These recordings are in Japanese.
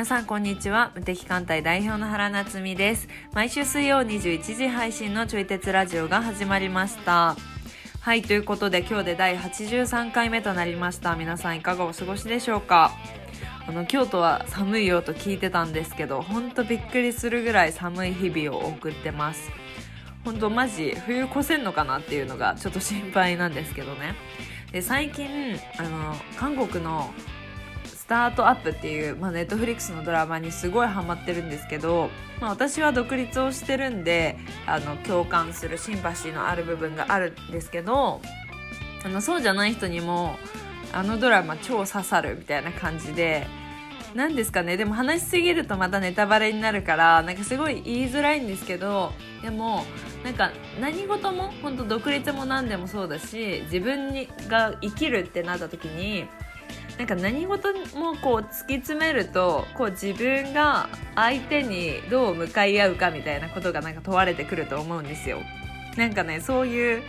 皆さんこんにちは。無敵艦隊代表の原夏実です。毎週水曜21時配信のちょい鉄ラジオが始まりました。はいということで今日で第83回目となりました。皆さんいかがお過ごしでしょうか？あの京都は寒いよと聞いてたんですけどほんとびっくりするぐらい寒い日々を送ってます。ほんとマジ冬越せんのかなっていうのがちょっと心配なんですけどね。で最近あの韓国のタートアップっていう、まあ、ネットフリックスのドラマにすごいハマってるんですけど、まあ、私は独立をしてるんであの共感するシンパシーのある部分があるんですけどあのそうじゃない人にもあのドラマ超刺さるみたいな感じで何ですかね？でも話しすぎるとまたネタバレになるからなんかすごい言いづらいんですけどでもなんか何事も本当独立も何でもそうだし自分にが生きるってなった時になんか何事もこう突き詰めるとこう自分が相手にどう向かい合うかみたいなことがなんか問われてくると思うんですよ。なんかねそういう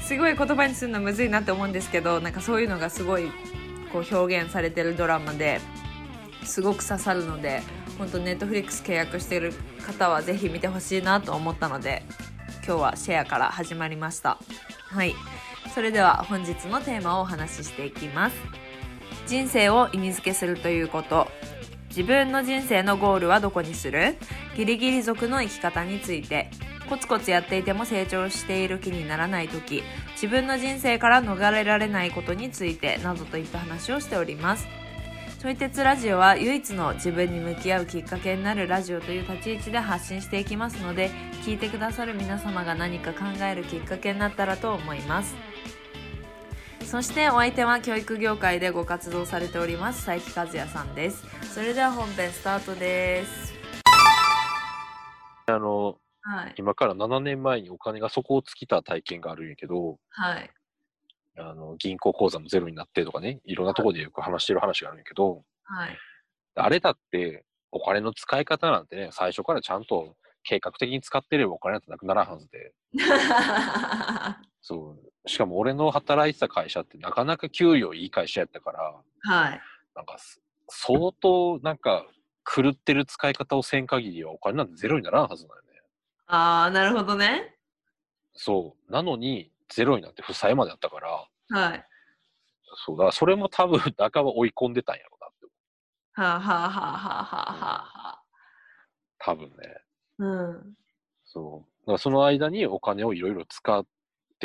すごい言葉にするのむずいなって思うんですけどなんかそういうのがすごいこう表現されてるドラマですごく刺さるので本当ネットフリックス契約してる方はぜひ見てほしいなと思ったので今日はシェアから始まりました。はい。それでは本日のテーマをお話ししていきます。人生を意味付けするということ。自分の人生のゴールはどこにする？ギリギリ族の生き方について。コツコツやっていても成長している気にならない時。自分の人生から逃れられないことについて。などといった話をしております。ちょい鉄ラジオは唯一の自分に向き合うきっかけになるラジオという立ち位置で発信していきますので聞いてくださる皆様が何か考えるきっかけになったらと思います。そしてお相手は教育業界でご活動されております佐伯和也さんです。それでは本編スタートです。あの、はい、今から7年前にお金が底を尽きた体験があるんやけど、はい、あの銀行口座もゼロになってとかねいろんなところでよく話してる話があるんやけど、はい、あれだってお金の使い方なんてね最初からちゃんと計画的に使ってればお金なんてなくならんはずで そうしかも俺の働いてた会社ってなかなか給料いい会社やったから、はい。なんか相当なんか狂ってる使い方をせん限りはお金なんてゼロにならんはずだよね。ああ、なるほどね。そう。なのにゼロになって負債まであったから、はい。そうだ、それも多分半ば追い込んでたんやろうなって。はあはあはあはあはあはあ。多分ね。うん。そう。だからその間にお金をいろいろ使っ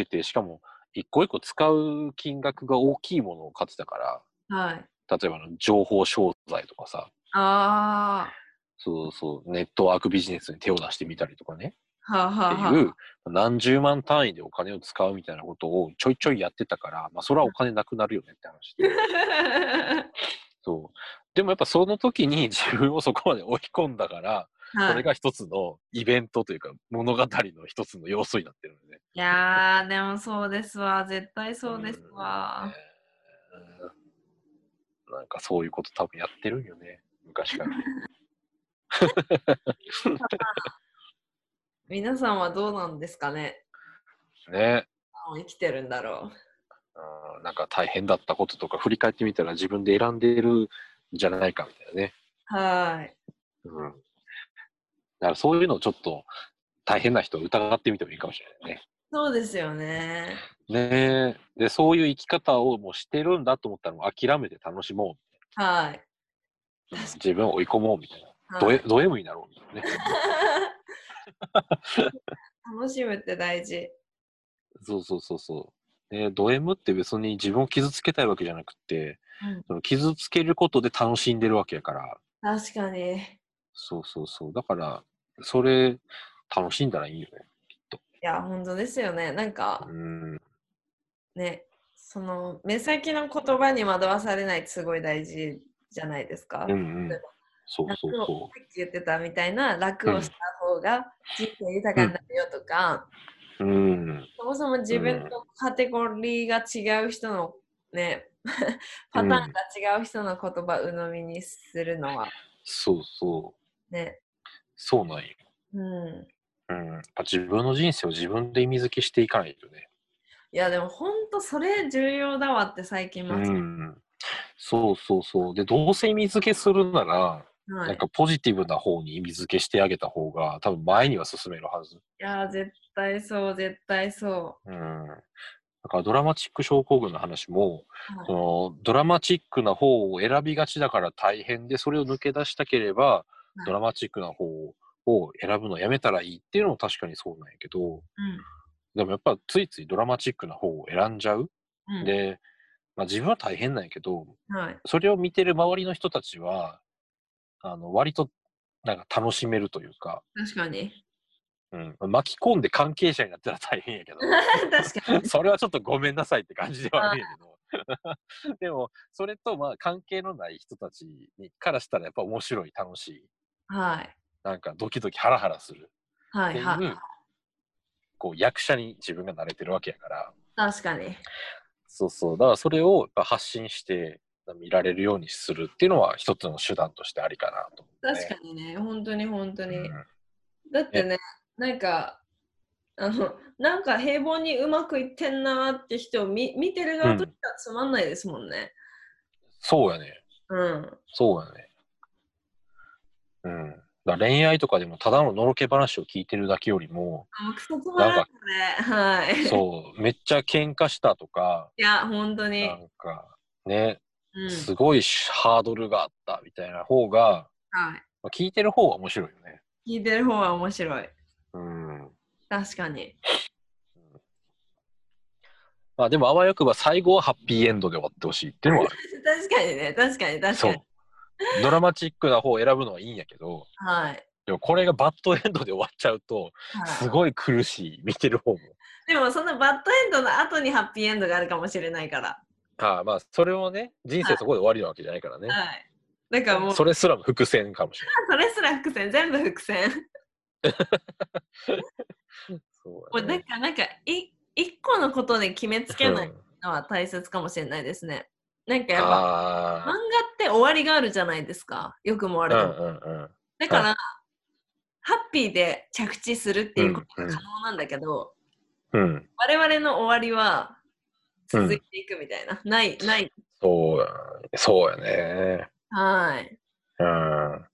ってて、しかも一個一個使う金額が大きいものを買ってたから、はい、例えばの情報商材とかさ、あそうそう、ネットワークビジネスに手を出してみたりとかね、はあはあ、っていう、何十万単位でお金を使うみたいなことをちょいちょいやってたから、まあ、それはお金なくなるよねって話で。そう。でもやっぱその時に自分をそこまで追い込んだから、それが一つのイベントというか物語の一つの要素になってるのね。いやー、でもそうですわ。絶対そうですわ。なんかそういうこと多分やってるんよね。昔から。皆さんはどうなんですかね？ね。生きてるんだろう。なんか大変だったこととか振り返ってみたら自分で選んでいるんじゃないかみたいなね。はい。うん。だからそういうのをちょっと大変な人を疑ってみてもいいかもしれないね。そうですよね。ねで、そういう生き方をもうしてるんだと思ったら諦めて楽しもう。はい。自分を追い込もうみたいな。はい、ド M になろうみたいなね。楽しむって大事。そうそうそうそう。で、ド M って別に自分を傷つけたいわけじゃなくて、うん、その傷つけることで楽しんでるわけやから。確かに。そうそうそう。だから、それ、楽しんだらいいよね、きっと。いや、本当ですよね。なんか、うん、ね、その、目先の言葉に惑わされないってすごい大事じゃないですか。うんうん、そうそうそう。さっき言ってたみたいな、楽をした方が人生豊かになるよとか、うん、そもそも自分とカテゴリーが違う人のね、パターンが違う人の言葉鵜呑みにするのは。そうそう。ね。そうなんよ。うん。うん。自分の人生を自分で意味付けしていかないとね。いや、でも本当それ重要だわって最近ます。うん。そうそうそう。で、どうせ意味付けするなら、はい。いなんかポジティブな方に意味付けしてあげた方が多分前には進めるはず。やー、絶対そう、絶対そうん。だからドラマチック症候群の話も、う。そのドラマチックな方を選びがちだから大変で、それを抜け出したければ、いドラマチックな方を選ぶのやめたらいいっていうのも確かにそうなんやけど、でもやっぱついついドラマチックな方を選んじゃう。うん。うん、で、まあ、自分は大変なんやけど、はい。それを見てる周りの人たちは、あの、割となんか楽しめるというか、確かに。うん、巻き込んで関係者になったら大変やけど、確かに。それはちょっとごめんなさいって感じではあるんやけど。でも、それとまあ関係のない人たちにからしたらやっぱ面白い、楽しい、はい。なんかドキドキハラハラするはい。っていう、はい。こう役者に自分が慣れてるわけやから、確かに。そうそう、だからそれを発信して見られるようにするっていうのは一つの手段としてありかなとね。確かにね、本当に本当に。うんだってね、なんか、あの、なんか平凡にうまくいってんなーって人を見見てる側としてはつまんないですもんね。そうやね。うん。そうやね。うん。だ恋愛とかでもただののろけ話を聞いてるだけよりも、あ、クソつまらんね。はい。そう、めっちゃ喧嘩したとか、いや、本当にな。んか、ね、うん。すごいハードルがあったみたいな方が、はい。まあ、聞いてる方が面白いよね。聞いてる方は面白い。うん。確かに。まあでもあわよくば最後はハッピーエンドで終わってほしいっていうのは 確かにね、確かに、確そうかに。。ドラマチックな方を選ぶのはいいんやけど、はい。でもこれがバッドエンドで終わっちゃうと、はい、すごい苦しい、見てる方も。でも、そのバッドエンドの後にハッピーエンドがあるかもしれないから。ああまあ、それもね、人生そこで終わりなわけじゃないからね。はい。だからもう、それすらも伏線かもしれそれすら伏線、全部伏線。ない。そうもうだね。なんか、なんか、い一個のことで決めつけないうんのは大切かもしれないですね。なんかやっぱ、漫画あって終わりがあるじゃないですか。よくもあ、悪うんくも。うんうん。だから、ハッピーで着地するっていうことうんうんが可能なんだけど、うん、我々の終わりは続いていくみたいな。ない、ない。そうや、そうやね。はい。うん。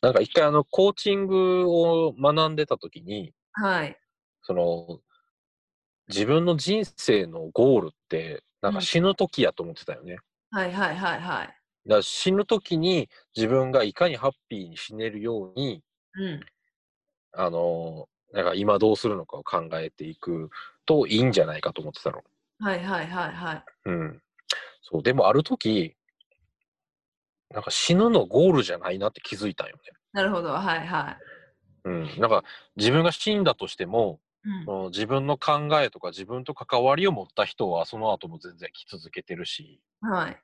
なんか一回あの、コーチングを学んでた時に、はい。その、自分の人生のゴールって、なんか死ぬ時やと思ってたよね。はいはいはいはい。だから死ぬ時に自分がいかにハッピーに死ねるように、うん。あの、なんか今どうするのかを考えていくといいんじゃないかと思ってたの。はいはいはいはい。うん。そう、でもある時、なんか死ぬのゴールじゃないなって気づいたんよね。なるほど。はいはうん。なんか自分が死んだとしても、い。うん。その自分の考えとか自分と関わりを持った人はその後も全然来続けてるし、はい。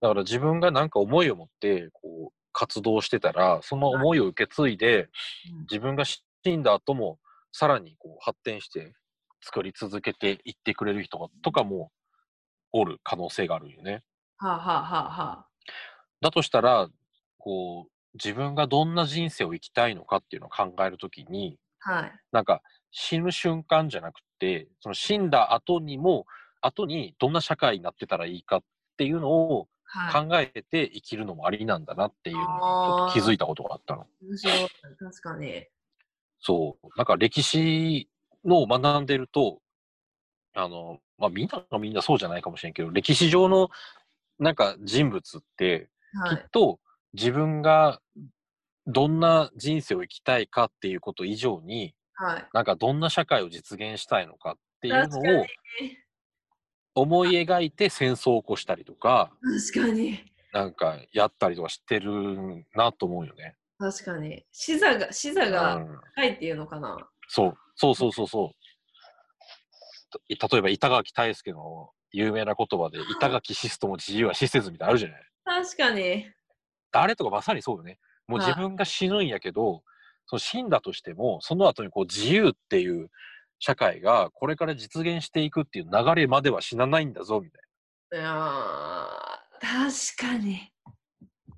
だから自分がなんか思いを持ってこう活動してたら、その思いを受け継いで、うん。自分が死んだ後もさらにこう発展して作り続けていってくれる人とかもおる可能性があるよね。はあ、はあはあはだとしたら、こう、自分がどんな人生を生きたいのかっていうのを考えるときに、あ、はい。なんか死ぬ瞬間じゃなくて、その死んだ後にも、後にどんな社会になってたらいいかっていうのをはい。考えて生きるのもありなんだなっていうのにちょっあーと気づいたことがあったの。面白い。確かに。そう。なんか歴史のを学んでると、あの、まあみんながみんなそうじゃないかもしれんけど、歴史上のなんか人物って、はい。きっと自分がどんな人生を生きたいかっていうこと以上に、はい。なんかどんな社会を実現したいのかっていうのを。思い描いて戦争を起こしたりとか、確かに。なんかやったりとかしてるなと思うよね。確かに。視座が、視座うがん、高いっていうのかな。そうそうそうそうそう。例えば板垣退助の有名な言葉で板垣シストも自由は死せずみたいなのあるじゃない確かに。あれとかまさにそうよね。もうはい自分が死ぬんやけど、その死んだとしても、その後にこう自由っていう社会がこれから実現していくっていう流れまでは死なないんだぞ、みたいな。いやー確かに。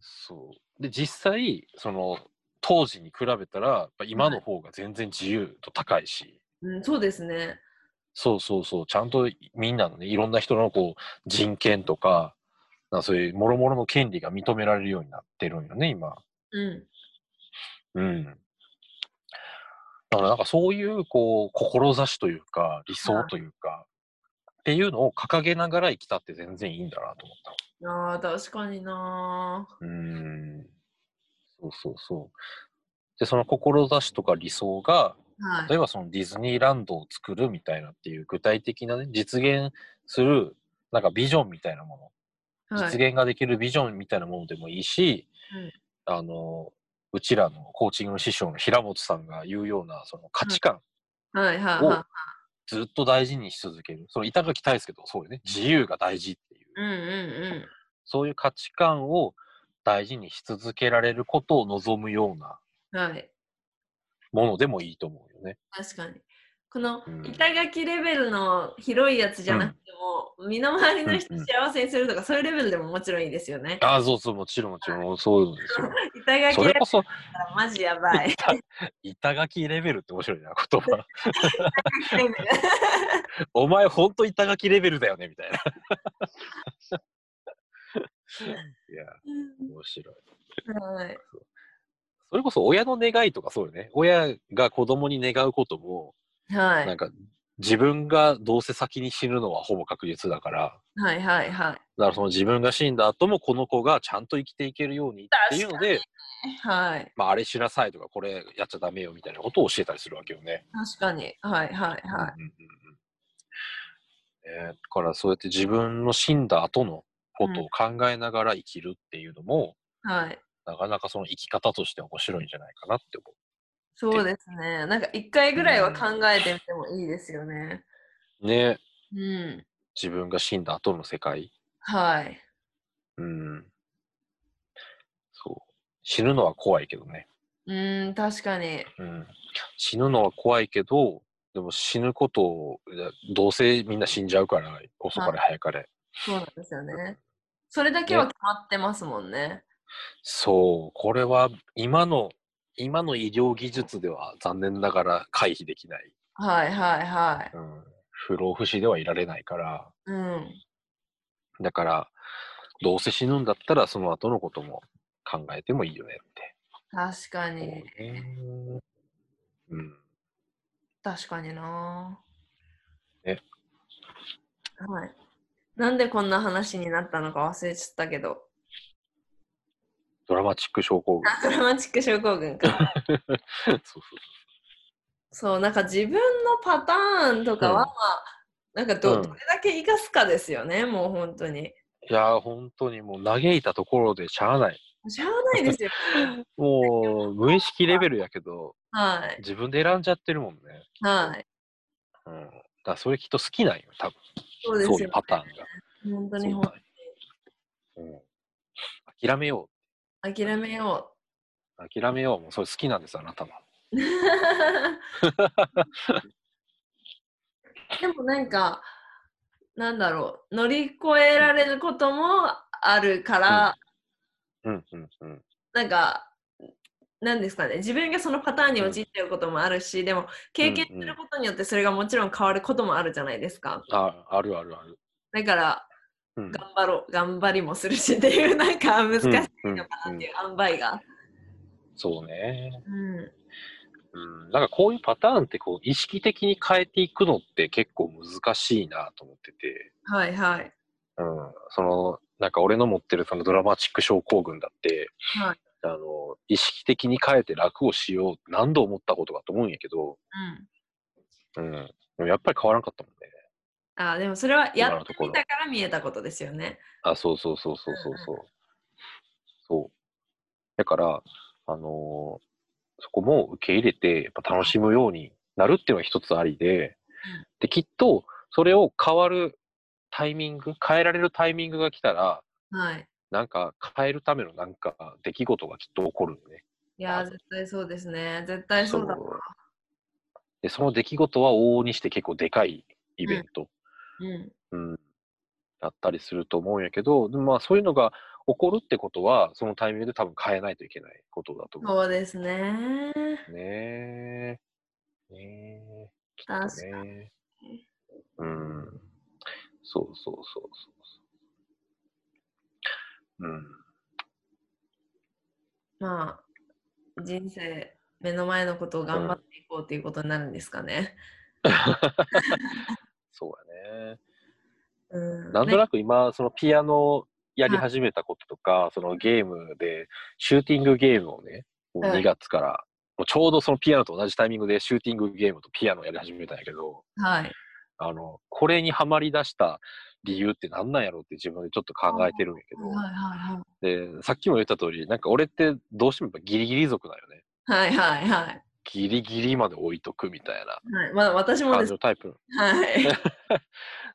そう。で、実際、その、当時に比べたら、やっぱ今の方が全然自由と高いし、うん、そうですね。そうそうそう、ちゃんとみんなのね、いろんな人のこう、人権とか、かそういう諸々の権利が認められるようになってるんよね、今。うん。うん。だからなんかそういう、こう、志というか、理想というか、っていうのを掲げながら生きたって全然いいんだなと思ったああ、確かになの。うん。そうそうそう。で、その志とか理想が、はい。例えばそのディズニーランドを作るみたいなっていう具体的なね、実現する、なんかビジョンみたいなもの、はい実現ができるビジョンみたいなものでもいいし、あの、うちらのコーチングの師匠の平本さんが言うような、その価値観をはずっと大事にし続ける。その板垣大輔とそうよね。自由が大事っていう。い。うんうんそういう価値観を大事にし続けられることを望むような。ものでもいいと思うよね。確かに。このうん板垣レベルの広いやつじゃなくても、身の回りの人うんうん幸せにするとか、そういうレベルでももちろんいいですよね。ああ、そうそう、もちろんもちろん、そうですよ。板垣レベルそマジやばい。板垣レベルって面白いな、言葉。お前ほんと板垣レベルだよね、みたいな。いや、面白い。はい。それこそ親の願いとかそうよね。親が子供に願うことも、はい。なんか自分がどうせ先に死ぬのはほぼ確実だから、はいはいはい。だからその自分が死んだ後もこの子がちゃんと生きていけるようにっていうので、はい。まああれしなさいとかこれやっちゃダメよみたいなことを教えたりするわけよね。確かに。はいはいはい。うんうんうんうんえーだからそうやって自分の死んだ後のことを考えながら生きるっていうのも、はい。なかなかその生き方として面白いんじゃないかなって思そうですね。なんか一回ぐらいは考えてみてもいいですよね。う。ねうん。自分が死んだ後の世界。はい。うん。そう。死ぬのは怖いけどね。うん、確かに。うん。死ぬのは怖いけど、でも死ぬことを、どうせみんな死んじゃうから、遅かれ早かれ。そうなんですよね。それだけは決まってますもんね。そう。これは今の、今の医療技術では残念ながら回避できない。はいはいはい。うん。不老不死ではいられないから。うん。だから、どうせ死ぬんだったらその後のことも考えてもいいよねって。確かに。ねうん。確かにな。ねはい。なんでこんな話になったのか忘れちゃったけど。ドラマチック症候群。あドラマチック症候群か。そうそうそう、なんか自分のパターンとかは、うんまあ、なんかど,、うんどれだけ生かすかですよね、もう本当に。いやー、本当にもう嘆いたところでしゃあない。しゃあないですよ。もう、無意識レベルやけど、はい。自分で選んじゃってるもんね。はい。うん。だそれきっと好きなんよ、多分。そうですよ、そういうパターンが。本当にほんようん。諦めよ諦めよう。諦めよう。もうそれ好きなんです、あなたは。う。でもなんか、なんだろう、乗り越えられることもあるから、うんうんうん。なんか、なんですかね、自分がそのパターンに陥ってることもあるし、でも経験することによってそれがもちろん変わることもあるじゃないですか。あ、あるあるある。だから、うん。頑張ろう、頑張りもするしっていう、なんか難しいうんのかなっていううん塩梅が。そうね。うん。うん。なんかこういうパターンってこう意識的に変えていくのって結構難しいなと思ってて。はいはい。うん。その、なんか俺の持ってるそのドラマチック症候群だって、はい。あの、意識的に変えて楽をしよう何度思ったことかと思うんやけど、うん。うん。やっぱり変わらんかったもんね。あーでもそれはやってみたから見えたことですよね。あ、そうそうそうそうそうそう。そう。だから、あのーそこも受け入れて、やっぱ楽しむようになるっていうのが一つありで、で、きっと、それを変わるタイミング、変えられるタイミングが来たら、はい。なんか変えるためのなんか出来事がきっと起こるよね。いやー、絶対そうですね。絶対そうだわ。そうで、その出来事は往々にして結構でかいイベント、うん。うん、だったりすると思うんやけど、でもまあそういうのが起こるってことは、そのタイミングで多分変えないといけないことだと思そうですね。う。ねえ。ねえ。きっと確かね。うん。そうそうそうそうそう。うん。まあ、人生、目の前のことを頑張っていこうということになるんですかね。そうやね。うん、なんとなく今、そのピアノやり始めたこととか、そのゲームで、シューティングゲームをね、もうはい2月から、もうちょうどそのピアノと同じタイミングでシューティングゲームとピアノをやり始めたんやけど、はい。あの、これにはまり出した理由って何なんやろうって自分でちょっと考えてるんやけど、はいはいで、さっきも言った通り、なんか俺ってどうしてもやっぱギリギリ族だよね。はい。はいはいはい。ギリギリまで置いとくみたいなはい、まあ私もです。タイプ。はい。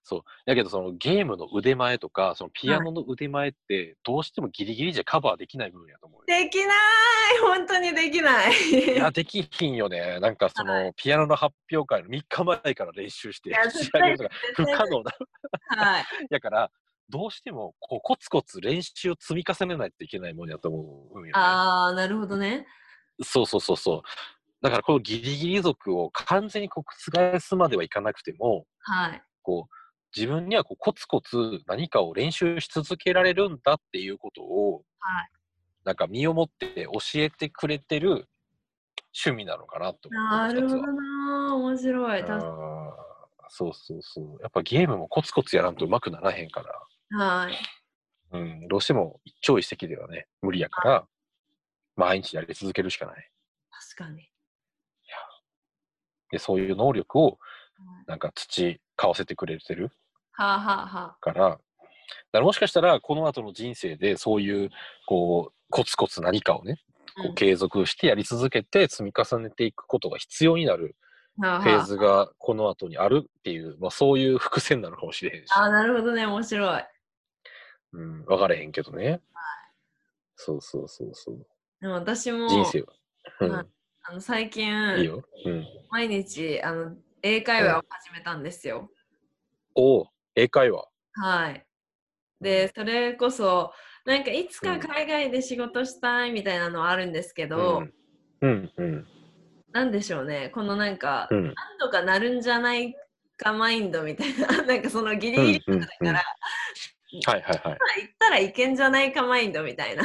そう。やけどそのゲームの腕前とか、そのピアノの腕前ってどうしてもギリギリじゃカバーできない部分やと思うよ。できない本当にできないいや、できひんよね。なんかその、ピアノの発表会の3日前から練習して仕上げるとか不可能だ。はい。やから、どうしてもこうコツコツ練習を積み重ねないといけないもんやと思うんよね。ああ、なるほどね。そうそうそうそう。だからこのギリギリ族を完全にこう覆すまではいかなくても、はい。こう自分にはこうコツコツ何かを練習し続けられるんだっていうことを、はいなんか身をもって教えてくれてる趣味なのかなと思ってなるほどな面白い。確かそうそうそう。やっぱゲームもコツコツやらんとうまくならへんから、はい。うん、どうしても一朝一夕ではね、無理やから、毎日やり続けるしかない。確かに。で、そういう能力をはいなんか培わせてくれてるはあ、はあはから、だからもしかしたらこの後の人生でそういうこうコツコツ何かをね、あ、こう継続してやり続けて積み重ねていくことが必要になるフェーズがこの後にあるっていう、まあ、そういう伏線なのかもしれへんし、ああ、なるほどね。面白い。うん、分かれへんけどね。そうそうそうそう。でも私も、人生は。うんはいあの最近。うん。毎日あの英会話を始めたんですよ。おお、英会話。はい。で、それこそ、なんかいつか海外で仕事したいみたいなのはあるんですけど、うん、うん、うん。なんでしょうね、このなんか、うん、なんとかなるんじゃないかマインドみたいな、なんかそのギリギリだから、うんはいはいはい。行ったらいけんじゃないかマインドみたいな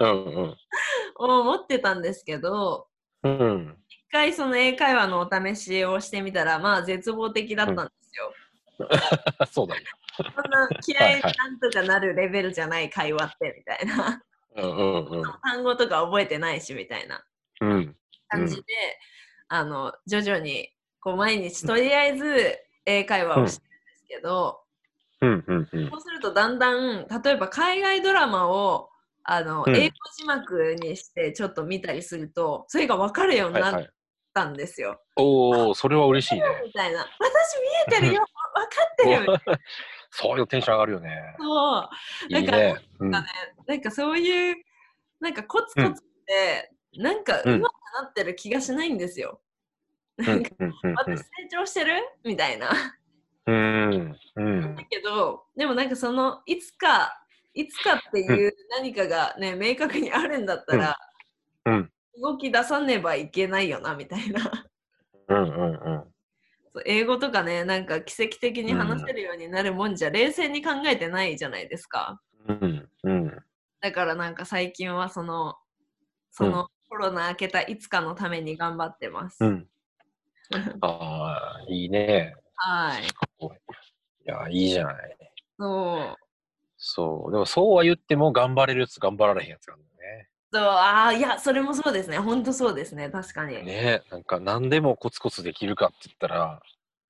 うんうん。思ってたんですけど、うん。一回その英会話のお試しをしてみたら、まあ絶望的だったんですよ。そうだよ。そんな嫌いになんとかなるレベルじゃない会話ってみたいな。うんうんうん。単語とか覚えてないしみたいなうん。感じで、あの徐々にこう毎日とりあえず英会話をしてるんですけど、うんうんうんそうするとだんだん例えば海外ドラマをあの、うん。英語字幕にしてちょっと見たりするとそれが分かるようになっはいはい。たんですよ。おお、それは嬉しいね。みたいな。私見えてるよ。分かってる。みたいなそういうテンション上がるよね。そう。いいね。うん。なんかなんかそういうなんかコツコツって、なんかうん。上手くなってる気がしないんですよ。うん。なんかうん。うん。私成長してる？みたいな。うん。うん。だけどでもなんかそのいつかいつかっていう何かがね、明確にあるんだったら、うん動き出さねばいけないよなみたいな。うんうんうんそう英語とかねなんか奇跡的に話せるようになるもんじゃ、冷静に考えてないじゃないですか。うんうんだからなんか最近はそのその、コロナ明けたいつかのために頑張ってます。うん。ああ、いいね。はい。いや、いいじゃない。そう。そう。でもそうは言っても頑張れるやつ、頑張られへんやつがあるんだよそうああいやそれもそうですね本当そうですね確かに、ね。ねなんか何でもコツコツできるかって言ったら、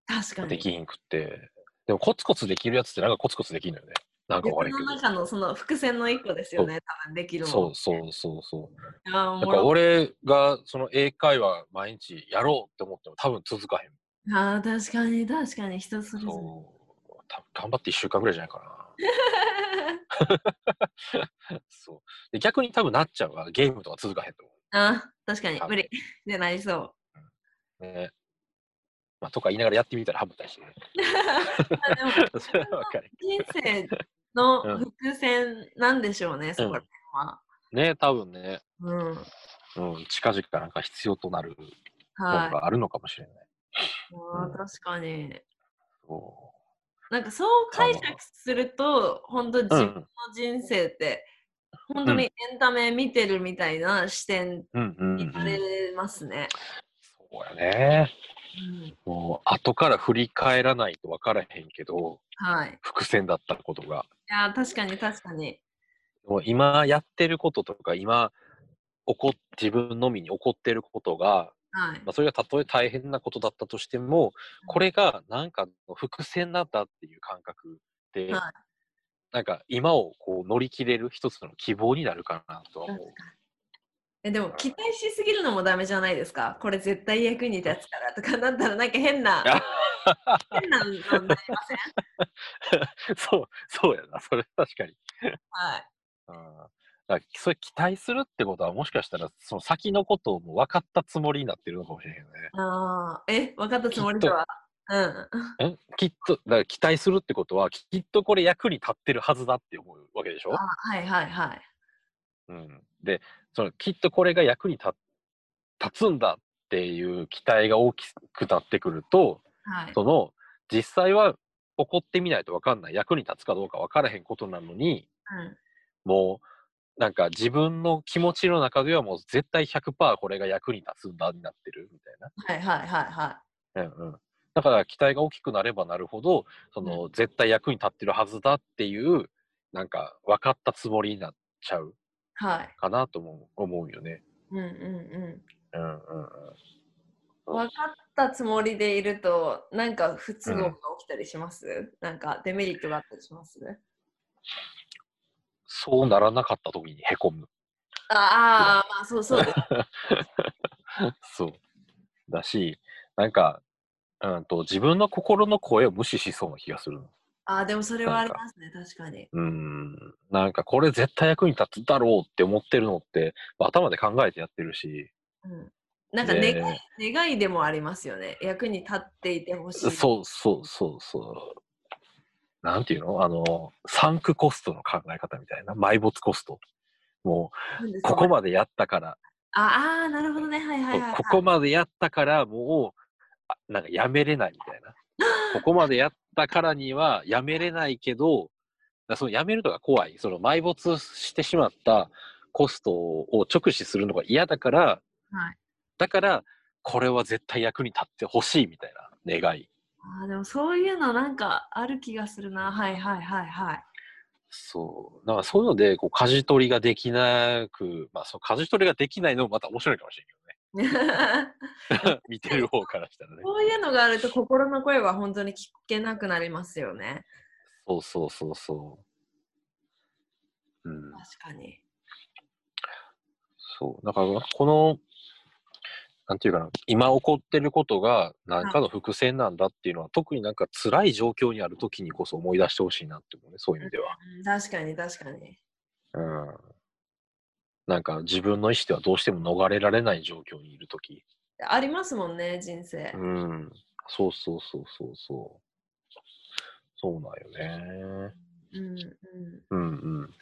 確かにできひんくって。でもコツコツできるやつってなんかコツコツできるのよね。なんか悪いけど。中のその伏線の一個ですよね多分できるもんそうそうそうそう。いやおだか俺がその英会話毎日やろうって思っても多分続かへん。あー確かに確かに人それぞれそう。多分頑張って1週間ぐらいじゃないかな。そう。で逆に多分なっちゃうわ。ゲームとか続かへんと思あ確かに無理でなりそうう。ね。まあ、とか言いながらやってみたらハブったりしてね。あでもそれはわかる。人生のうん伏線なんでしょうね、そこら辺は。ね多分ね、うん。うん、近々なんか必要となるものはい。があるのかもしれない。あー確かに。そなんかそう解釈すると、本当自分のん。人生って本当にエンタメ見てるみたいな視点。になれますね。そうやね。うんもう、後から振り返らないと分からへんけど、はい。い伏線だったことが。や、確かに確かに。もう今やってることとか、今、起こっ自分のみに起こってることが、はいま。あ、それがたとえ大変なことだったとしても、これがなんかの伏線なんだっていう感覚で、はいなんか今をこう乗り切れる一つの希望になるかなとは思う。えでも期待しすぎるのもダメじゃないですか？これ絶対役に立つからとかなったらなんか変な 変なのになりません？そう、そうやな、それ確かに。はい。うんだからそれ期待するってことはもしかしたらその先のことをもう分かったつもりになってるのかもしれへんよね。ああ、え、分かったつもりでは？うん。んきっと、だから期待するってことはきっとこれ役に立ってるはずだって思うわけでしょ？あ、はいはいはい。うん、でそのきっとこれが役に立立つんだっていう期待が大きくなってくるとはい。その実際は起こってみないと分かんない役に立つかどうか分からへんことなのにうん。もうなんか自分の気持ちの中ではもう絶対100%これが役に立つんだになってるみたいはいはいはいはな、うんうん、だから期待が大きくなればなるほどその、絶対役に立ってるはずだっていうなんか分かったつもりになっちゃうい。はい。かなとも思うよね。うんうんうん。うんうんうん分かったつもりでいると、なんか不都合が起きたりします、なんかデメリットがあったりします？そうならなかった時にへこむ。ああ、まあそうそう。そう。だし、なんか、うんと、自分の心の声を無視しそうな気がするの。ああ、でもそれはありますね、確かに。うん。なんか、これ絶対役に立つだろうって思ってるのって、まあ頭で考えてやってるし、うん、なんかで願い,、願いでもありますよね。役に立っていてほしい。そうそうそうそう。なんていうの？あの、サンクコストの考え方みたいな？埋没コスト。もう、ここまでやったから、ああー、なるほどね。はいはいはい、はい。ここまでやったからもうあなんかやめれないみたいな ここまでやったからにはやめれないけどだそのやめるのが怖いその埋没してしまったコストを直視するのが嫌だからはい、だからこれは絶対役に立ってほしいみたいな願いあーでもそういうのなんかある気がするな。はいはいはいはい。そうだからそういうのでこう舵取りができなくまあその舵取りができないのもまた面白いかもしれんけどね 見てる方からしたらねそういうのがあると心の声は本当に聞けなくなりますよね。そうそうそうそううん確かに。そう。だから、この、なんていうかな、今起こってることが何かの伏線なんだっていうのは、特になんか辛い状況にある時にこそ思い出してほしいなって思うね、そういう意味では。うん確かに確かに。うん。なんか自分の意思ではどうしても逃れられない状況にいる時。ありますもんね、人生。うん。そうそうそうそうそう。そうなんよね。うんうん。うんうん。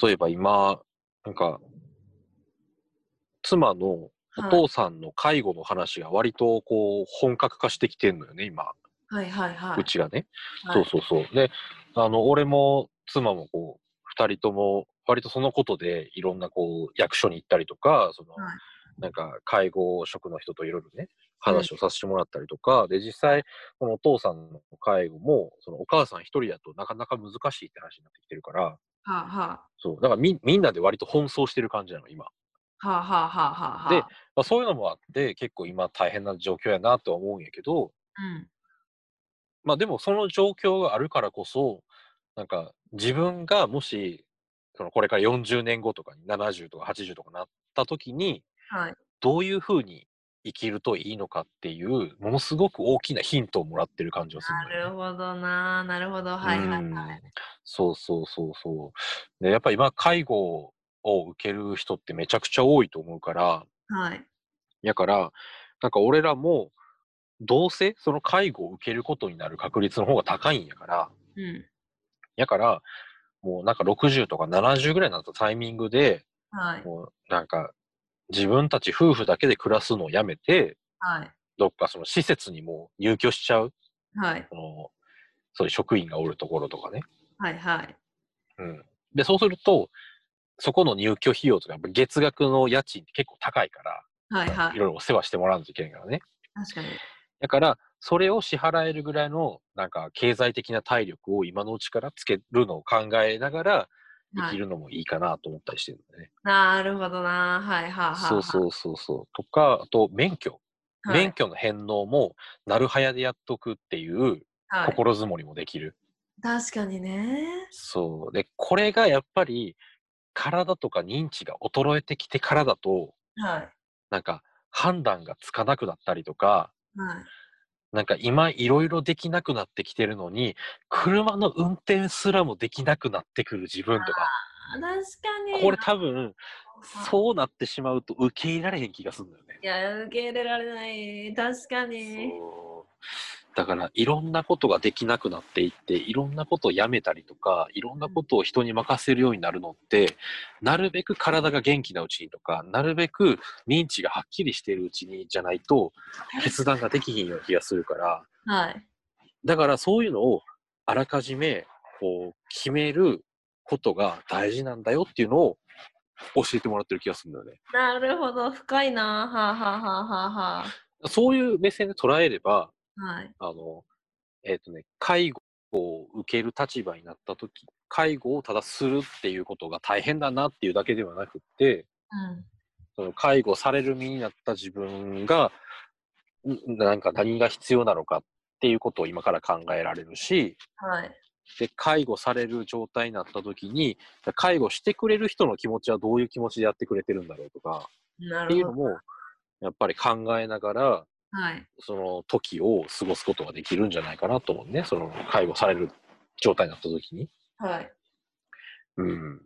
例えば今、なんか、妻のおはい父さんの介護の話が割とこう本格化してきてんのよね、今、はいはいはい。うちがね。はいそうそうそう。で、あの、俺も妻もこう、二人とも割とそのことでいろんなこう役所に行ったりとか、その、はいなんか介護職の人といろいろね、話をさせてもらったりとか、で、実際、このお父さんの介護も、そのお母さん一人だとなかなか難しいって話になってきてるから、はあはそう、だからみみんなで割と奔走してる感じなの、今。あ。はあはあはあはあはあ。でまあ、そういうのもあって、結構今大変な状況やなとは思うんやけど、うん。まあでもその状況があるからこそ、なんか自分がもし、そのこれから40年後とかに70とか80とかなった時に、はい。どういうふうに生きるといいのかっていう、ものすごく大きなヒントをもらってる感じがするなのよねるほどな。なるほど。はいはいはい。うんそうそうそうそう。で、やっぱ今、介護を受ける人ってめちゃくちゃ多いと思うから、はい。やから、なんか俺らも、どうせその介護を受けることになる確率の方が高いんやから、うん。やから、もうなんか60とか70ぐらいになったタイミングで、はい。もうなんか自分たち夫婦だけで暮らすのをやめて、はい。どっかその施設にもう入居しちゃう、はい。そのそういう職員がおるところとかね。はいはい。うん。で、そうすると、そこの入居費用とか、月額の家賃って結構高いから、はいはいい。ろいろお世話してもらわないといけないからね。確かに。だから、それを支払えるぐらいの、なんか、経済的な体力を今のうちからつけるのを考えながら、生はい、きるのもいいかなと思ったりしてるんだね。なるほどな。はいはいはい。そうそうそうそう。とか、あと、免許。はい。免許の返納も、なるはやでやっとくっていうはい、心づもりもできる。確かにね。そう。で、これがやっぱり、体とか認知が衰えてきてからだと、はい。なんか、判断がつかなくなったりとか、はい。なんか今いろいろできなくなってきてるのに、車の運転すらもできなくなってくる自分とか、あ確かに。これ多分、はいそうなってしまうと受け入れられへん気がするんだよね。いや、受け入れられない。確かに。だからいろんなことができなくなっていっていろんなことをやめたりとかいろんなことを人に任せるようになるのってなるべく体が元気なうちにとかなるべく認知がはっきりしているうちにじゃないと決断ができひんような気がするからはい。だからそういうのをあらかじめこう決めることが大事なんだよっていうのを教えてもらってる気がするんだよね。なるほど。深いな。はあ、はあはあはあはそういう目線で捉えればあ、はい。あの、えっ、とね、介護を受ける立場になったとき、介護をただするっていうことが大変だなっていうだけではなくって、うん。その介護される身になった自分が、んなんか何が必要なのかっていうことを今から考えられるし、はい。で、介護される状態になったときに、介護してくれる人の気持ちはどういう気持ちでやってくれてるんだろうとか。っていうのも、やっぱり考えながら、はい。その時を過ごすことができるんじゃないかなと思うね。その介護される状態になった時に。はい。うん。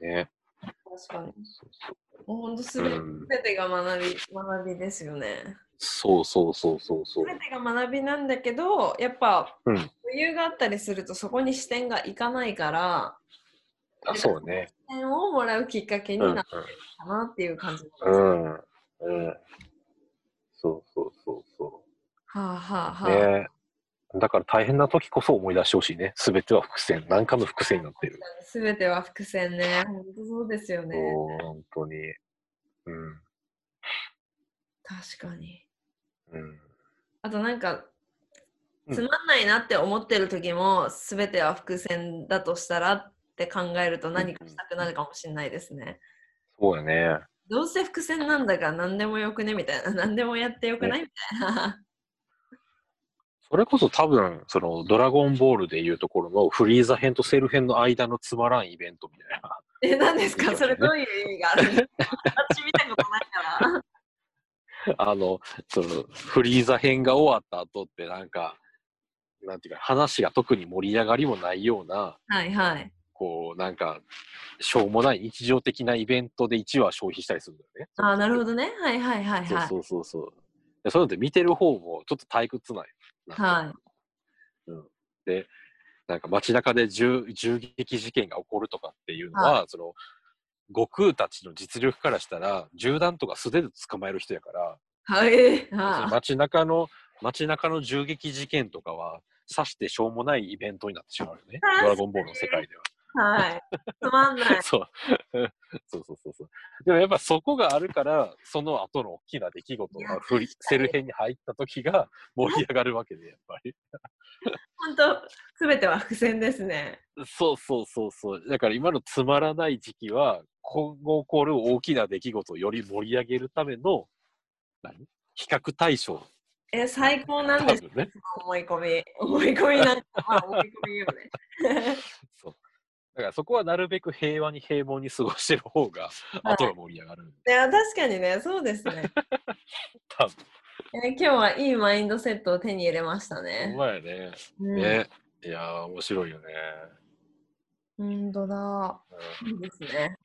ね。確かに。そうそもう本当すう。べうん。てが学び、学びですよね。そうそうそうそうそう。すべてが学びなんだけど、やっぱうん。余裕があったりするとそこに視点がいかないから、あ、そうね。視点をもらうきっかけうん。うんになったかなっていう感じです。うはん。うん。そうそうそうそあはあはう。あ。ね。だから大変な時こそ思い出してほしいね。すべては伏線。何かの伏線になってる。すべては伏線ね。本当そうですよね。本当に。うん。確かに。うん。あとなんか、うんつまんないなって思ってる時も、すべては伏線だとしたらって考えると何かしたくなるかもしれないですね。そうやね。どうせ伏線なんだから何でもよくねみたいな。何でもやってよくない？みたいな。それこそ多分、その、ドラゴンボールでいうところのフリーザ編とセル編の間のつまらんイベントみたいな。え、何ですか？ねそれどういう意味があるんですか私見たことないから。あの、その、フリーザ編が終わった後ってなんか、なんていうか、話が特に盛り上がりもないような、はいはい。こう、なんか、しょうもない日常的なイベントで1話消費したりするんだよね。あーなるほどね。はいはいはいはい。そうそうそうそう。でそういうのって見てる方もちょっと退屈なんよ。はい。で、なんか街中で銃銃撃事件が起こるとかっていうのは、その、悟空たちの実力からしたら、銃弾とか素手で捕まえる人やから、はい。街中の、街中の銃撃事件とかは、さしてしょうもないイベントになってしまうよね。ドラゴンボールの世界では。はい。つまんない。そう。そうそうそうそう。でもやっぱそこがあるから、その後の大きな出来事がフリセル編に入った時が盛り上がるわけで、やっぱり。本当すべては伏線ですね。そうそうそうそう。だから今のつまらない時期は、今後起こる大きな出来事をより盛り上げるための、何？比較対象。え、最高なん多です。分ね。思い込み。思い込みなんか、まあ思い込みよね。そう。だからそこはなるべく平和に平凡に過ごしてる方が、後が盛り上がる。いや、確かにね、そうですね。多分。え今日はいいマインドセットを手に入れましたほんね。まやね。うんね。いやー、面白いよね。本当だ。うんいいですね。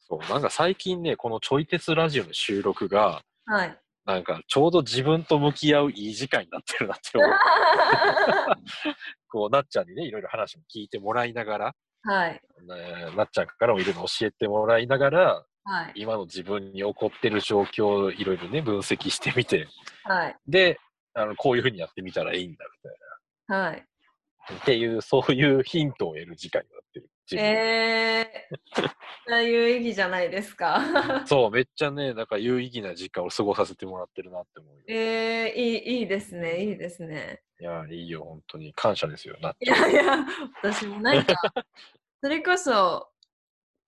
そう、なんか最近ね、このちょい鉄ラジオの収録が、はい。なんかちょうど自分と向き合ういい時間になってるなって思う。こう、なっちゃんにね、いろいろ話も聞いてもらいながら、はい。ねなっちゃんからもいろいろ教えてもらいながら、はい。今の自分に起こってる状況をいろいろね、分析してみて、はい。で、あのこういうふうにやってみたらいいんだみたいはい。な。っていう、そういうヒントを得る時間になってる。えー、有意義じゃないですか。そう、めっちゃね、なんか有意義な時間を過ごさせてもらってるなって思うよ。えー、いい、いいですね、いいですね。いや、いいよ、本当に。感謝ですよ、なっい。やいや、私もなんか、それこそ、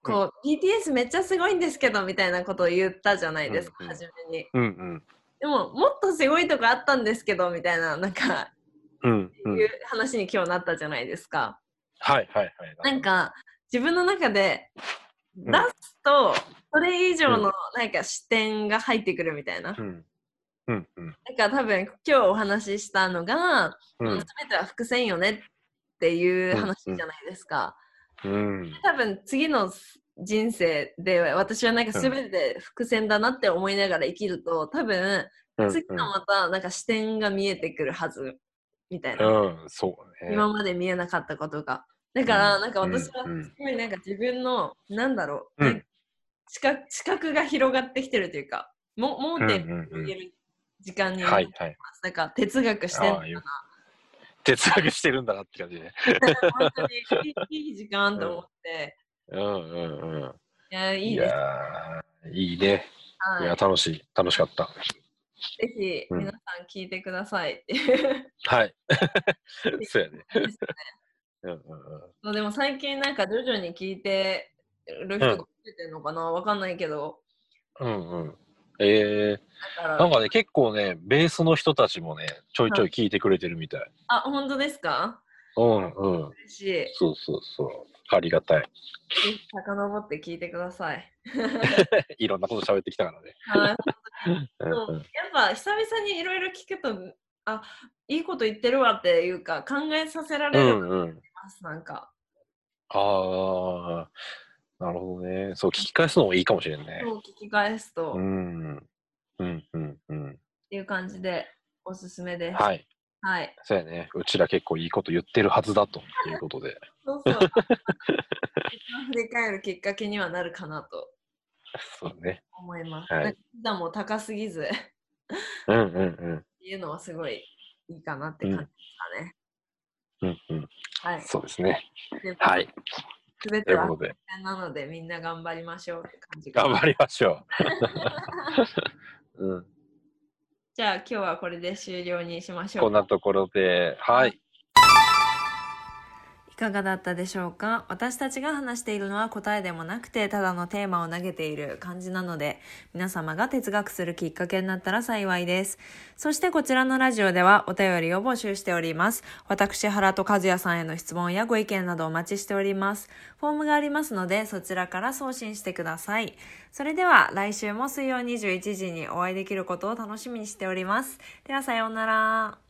こう、BTS めっちゃすごいんですけど、みたいなことを言ったじゃないですか、うんうん初めに。うんうん。でも、もっとすごいとこあったんですけど、みたいな、なんか、うんうんいう話に今日なったじゃないですか。はいはいはい。なんか、自分の中で、ん出すと、それ以上のなんか視点が入ってくるみたいな。うん。うんうん。なんか多分今日お話ししたのが、うん全ては伏線よねっていう話じゃないですか。うん。多分次の人生で私はなんか全て伏線だなって思いながら生きると多分うん次のまたなんか視点が見えてくるはずみたいな、うん、そうね。今まで見えなかったことがだからなんか私はうんうんすごいなんか自分のなんだろう、うん視覚視覚が広がってきてるというかも盲点うんうんうんを見える時間になってはいはい。なんか哲学してんのかああいう哲学してるんだなって感じで。な本当にいいいい時間と思って、うんうんうん。いやいいいですいいね。いや、はい楽しい。楽しかった。ぜひうん皆さん聞いてくださいっていう、はい。そうやね。うんうんでも最近なんか徐々に聞いてる人が増えてるのかな、わかんないけどうんうん。えー、だからなんかね、結構ね、ベースの人たちもね、ちょいちょい聞いてくれてるみたい。あ本当ですか？うんうん。嬉しいぜそうそうそう。ありがたい。ひ遡って聞いてください いろんなこと喋ってきたからね。はいうんそうやっぱ久々にいろいろ聞くとあいいこと言ってるわっていうか考えさせらうれるんうん。ます、なんかああ、なるほどね。そう、聞き返すのもいいかもしれんね。そう聞き返すと、うっん。うんうんうん。ていう感じでおすすめですはい。はいそうやね。うちら結構いいこと言ってるはずだということで。そうそう。振り返るきっかけにはなるかなとそうね。思います。はいなも高すぎずっうんうんうん。ていうのはすごいいいかなって感じですかね。うんうん。はい。そうですね。ではい。すべてはなのでみんな頑張りましょうって感じ頑張りましょう。うん。じゃあ今日はこれで終了にしましょう。こんなところで、はい。いかがだったでしょうか？私たちが話しているのは答えでもなくてただのテーマを投げている感じなので皆様が哲学するきっかけになったら幸いです。そしてこちらのラジオではお便りを募集しております。私原と和也さんへの質問やご意見などお待ちしております。フォームがありますのでそちらから送信してください。それでは来週も水曜21時にお会いできることを楽しみにしております。ではさようなら。